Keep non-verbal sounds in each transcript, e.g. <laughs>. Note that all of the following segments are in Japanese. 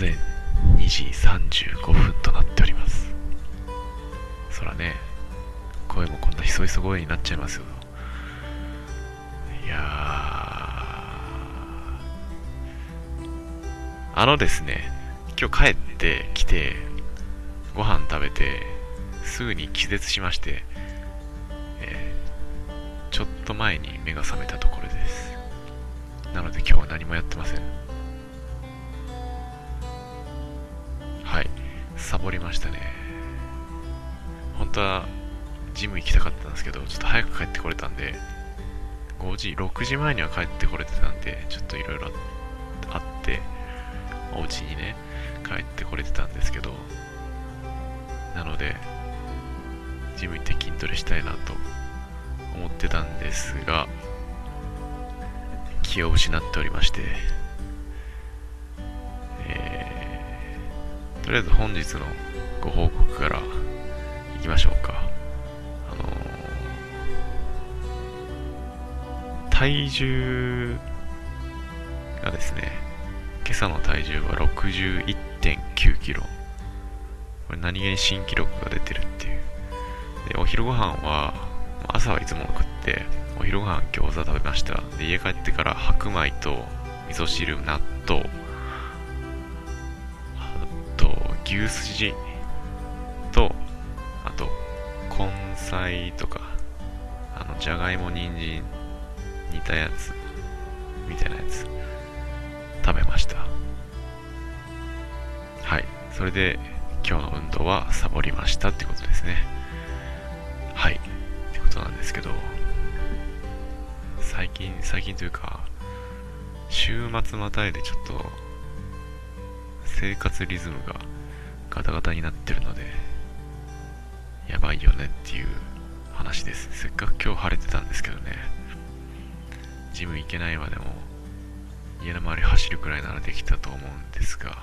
前2時35分となっております。そらね。声もこんなひそひそ声になっちゃいますよ。いやあのですね今日帰ってきてご飯食べてすぐに気絶しましてえちょっと前に目が覚めたところです。なので今日は何もやってません。サボりましたね。本当はジム行きたかったんですけどちょっと早く帰ってこれたんで5時6時前には帰ってこれてたんでちょっといろいろあってお家にね帰ってこれてたんですけどなのでジム行って筋トレしたいなと思ってたんですが気を失っておりまして、とりあえず本日のご報告からいきましょうか。あのー、体重がですね今朝の体重は61.9キロ。これ何気に新記録が出てるっていう。でお昼ご飯は朝はいつもの食って、お昼ご飯餃子食べました。で、家帰ってから白米と味噌汁、納豆、牛すじと、あと、根菜とか、あの、じゃがいも、人参、煮たやつ、みたいなやつ、食べました。はい。それで、今日の運動はサボりましたってことですね。はい。ってことなんですけど、最近、最近というか、週末またいでちょっと、生活リズムがガタガタになってるので、やばいよねっていう話です。せっかく今日晴れてたんですけどね、ジム行けないまでも、家の周り走るくらいならできたと思うんですが、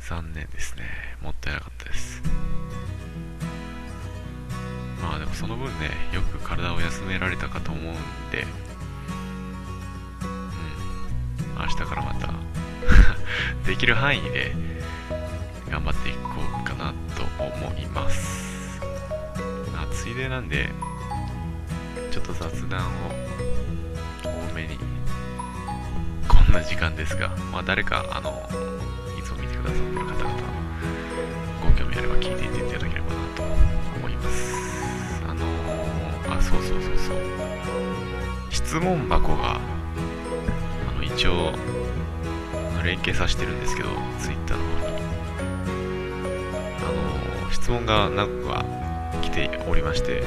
残念ですね。もったいなかったです。まあでもその分ね、よく体を休められたかと思うんで、うん、明日からまた <laughs> できる範囲で頑張っていこうかなと思います。あついでなんで、ちょっと雑談を多めに、こんな時間ですが、まあ誰か、あの、いつも見てくださってる方々、ご興味あれば聞いていていただければなと思います。あのー、あそうそうそうそう質問箱があの一応連携させてるんですけど Twitter の方に。あの質問が何個か来ておりまして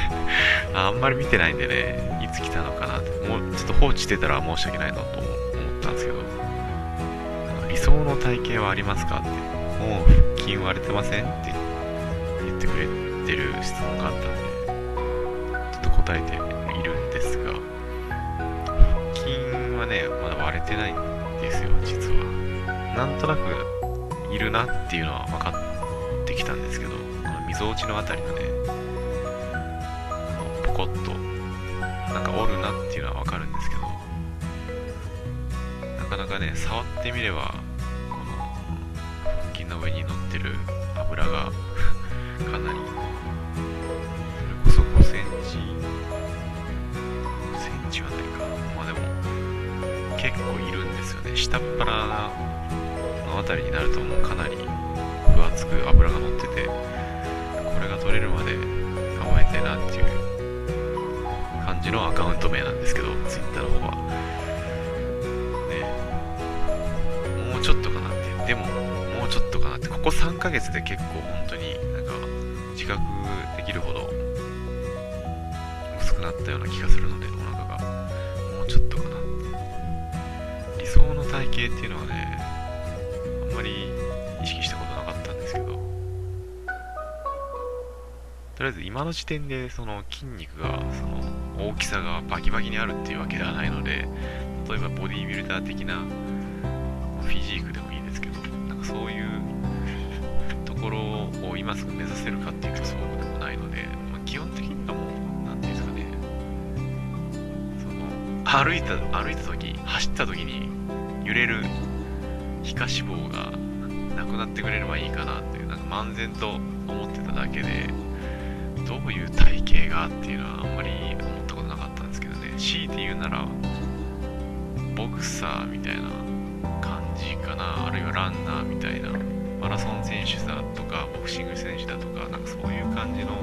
<laughs> あんまり見てないんでねいつ来たのかなって。もうちょっと放置してたら申し訳ないなと思ったんですけど理想の体型はありますかって。もう腹筋割れてませんって言ってくれてる質問があったんでちょっと答えているんですが、腹筋はね、まだ割れてないんでですよ、実は。なんとなくいるなっていうのは分かってきたんですけど、みぞおちのあたりがね、ポコッと、なんか折るなっていうのは分かるんですけど、なかなかね、触ってみれば、この腹筋の上に乗ってる油が <laughs> かなりそれこそ5センチ5センチはないかまあでもいるんですよね。下っ腹の辺りになるともうかなり分厚く脂が乗っててこれが取れるまで頑張りたいなっていう感じのアカウント名なんですけど Twitter の方は。ね。もうちょっとかなってでももうちょっとかなって。ここ3ヶ月で結構本当になんか自覚できるほど薄くなったような気がするので体型っていうのはねあんまり意識したことなかったんですけど。とりあえず今の時点でその筋肉がその大きさがバキバキにあるっていうわけではないので例えばボディービルダー的なフィジークでもいいですけどなんかそういうところを今すぐ目指せるかっていうとそうでもないので、まあ、基本的にはもう何ていうんですかね。その歩いた歩いた時走った時に揺れる皮下脂肪がなくなってくれればいいかなっていうなんか漫然と思ってただけでどういう体型がっていうのはあんまり思ったことなかったんですけどね。強いて言うならボクサーみたいな感じかなあるいはランナーみたいなマラソン選手だとかボクシング選手だとかなんかそういう感じの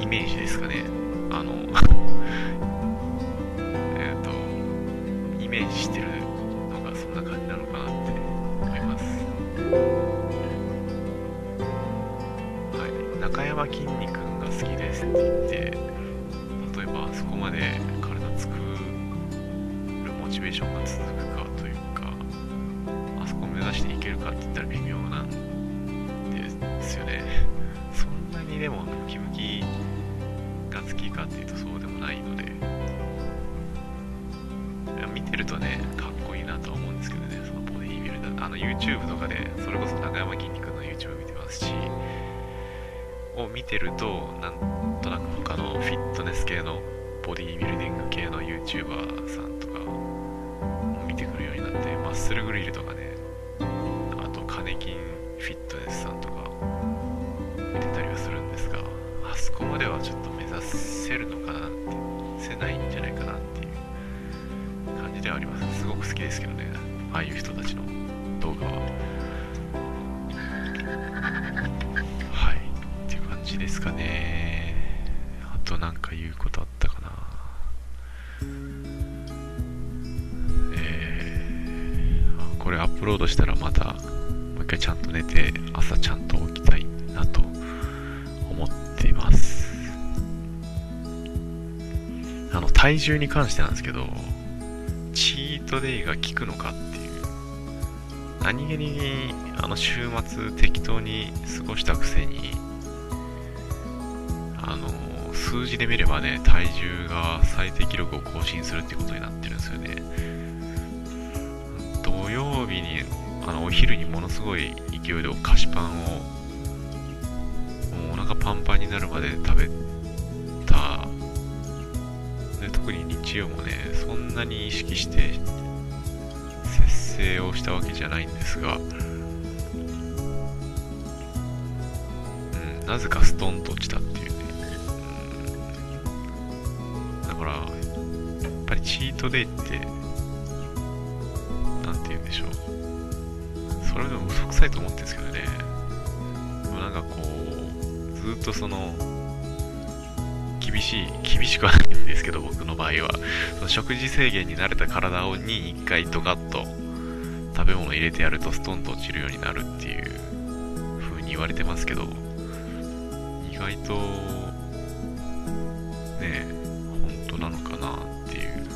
イメージですかね。あのメージしてるのがそんな感じなのかなって思います。はい。中山きんに君が好きですって言って例えばそこまで体作るモチベーションが続くかというかあそこを目指していけるかって言ったら微妙なんですよね。そんなにでもムキムキが好きかっていうとそうでもないのでるとねかっこいいなとは思うんですけどね。そのボディビルダーあの YouTube とかでそれこそ中山きんに君の YouTube 見てますしを見てるとなんとなく他のフィットネス系のボディービルディング系の YouTuber さんとかも見てくるようになってマッスルグリルとかねあとカネキンフィットネスさんとか見てたりはするんですがあそこまではちょっと目指せるのかなってせないんじゃないかなっていう。じではあります。すごく好きですけどね。ああいう人たちの動画は。はい。っていう感じですかね。あとなんか言うことあったかな。えー、これアップロードしたらまたもう一回ちゃんと寝て朝ちゃんと起きたいなと思っています。あの体重に関してなんですけどトデイが効くのかっていう。何気にあの週末適当に過ごしたくせにあの数字で見ればね体重が最低記録を更新するってことになってるんですよね。土曜日にあのお昼にものすごい勢いで菓子パンをもうお腹パンパンになるまで食べたに日曜もねそんなに意識して節制をしたわけじゃないんですが、うん、なぜかストンと落ちたっていうね、うん、だからやっぱりチートデイってなんて言うんでしょう。それでも嘘くさいと思ってるんですけどね。でもなんかこうずっとその厳しい厳しくはないんですけど僕の場合は。その食事制限に慣れた体をに1回ドカッと食べ物入れてやるとストンと落ちるようになるっていう風に言われてますけど意外とね本当なのかなっていう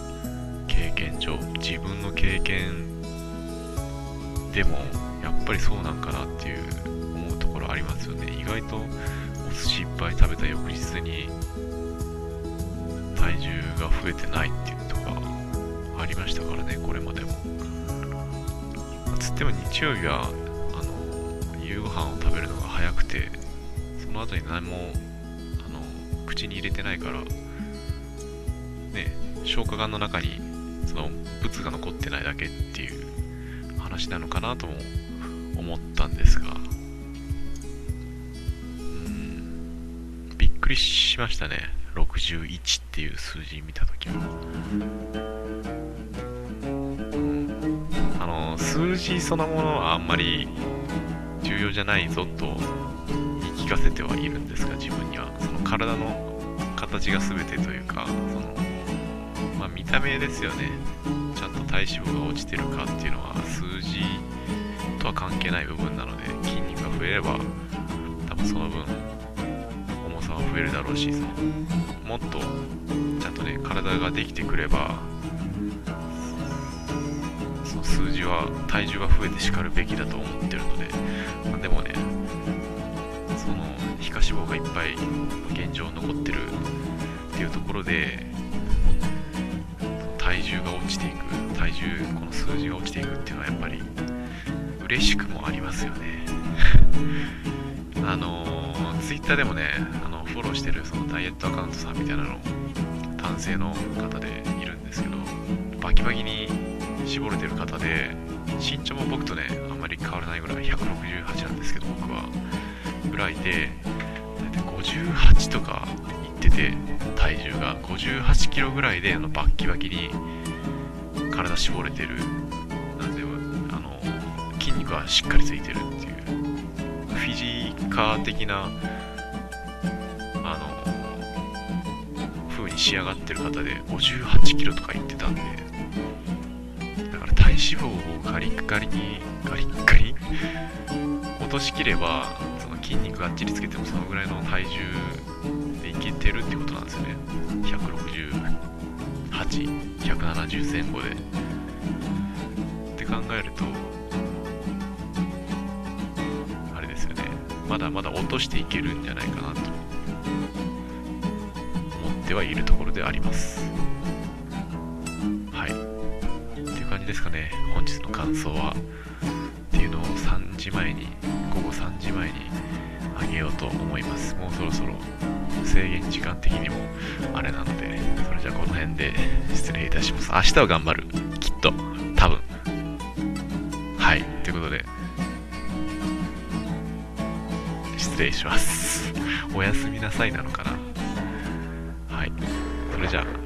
経験上自分の経験でもやっぱりそうなんかなっていう思うところありますよね。意外とお寿司いっぱい食べた翌日に体重が増えてないっていうとかありましたからねこれまでも。つっても日曜日はあの夕ご飯を食べるのが早くてその後に何もあの口に入れてないからね消化管の中にその物が残ってないだけっていう話なのかなとも思ったんですが。うん。びっくりしましたね。61っていう数字見た時は、うん、あの数字そのものはあんまり重要じゃないぞと言い聞かせてはいるんですが自分にはその体の形が全てというかその、まあ、見た目ですよね。ちゃんと体脂肪が落ちてるかっていうのは数字とは関係ない部分なので筋肉が増えれば多分その分重さは増えるだろうしそのもっとちゃんとね体ができてくればその数字は体重が増えてしかるべきだと思ってるので、まあ、でもねその皮下脂肪がいっぱい現状残ってるっていうところで体重が落ちていく体重この数字が落ちていくっていうのはやっぱり嬉しくもありますよね。あのー、ツイッターでもねあのフォローしてるそのダイエットアカウントさんみたいなの男性の方でいるんですけどバキバキに絞れてる方で身長も僕とねあんまり変わらないぐらい168なんですけど僕はぐらいで58とかいってて体重が。58キロぐらいであのバッキバキに体絞れてる。なんであの筋肉はしっかりついてるっいうフィジーカー的なあの風に仕上がってる方で58キロとかいってたんでだから体脂肪をガリッガリにガリッガリ落としきればその筋肉がっちりつけてもそのぐらいの体重でいけてるってことなんですよね。168170前後で。って考えるとまだまだ落としていけるんじゃないかなと。思ってはいるところであります。はい。っていう感じですかね。本日の感想はっていうのを3時前に午後3時前にあげようと思います。もうそろそろ制限時間的にもあれなのでそれじゃあこの辺で失礼いたします。明日は頑張る。きっと。多分。はい。ということで失礼します。おやすみなさいなのかな。はい。それじゃあ。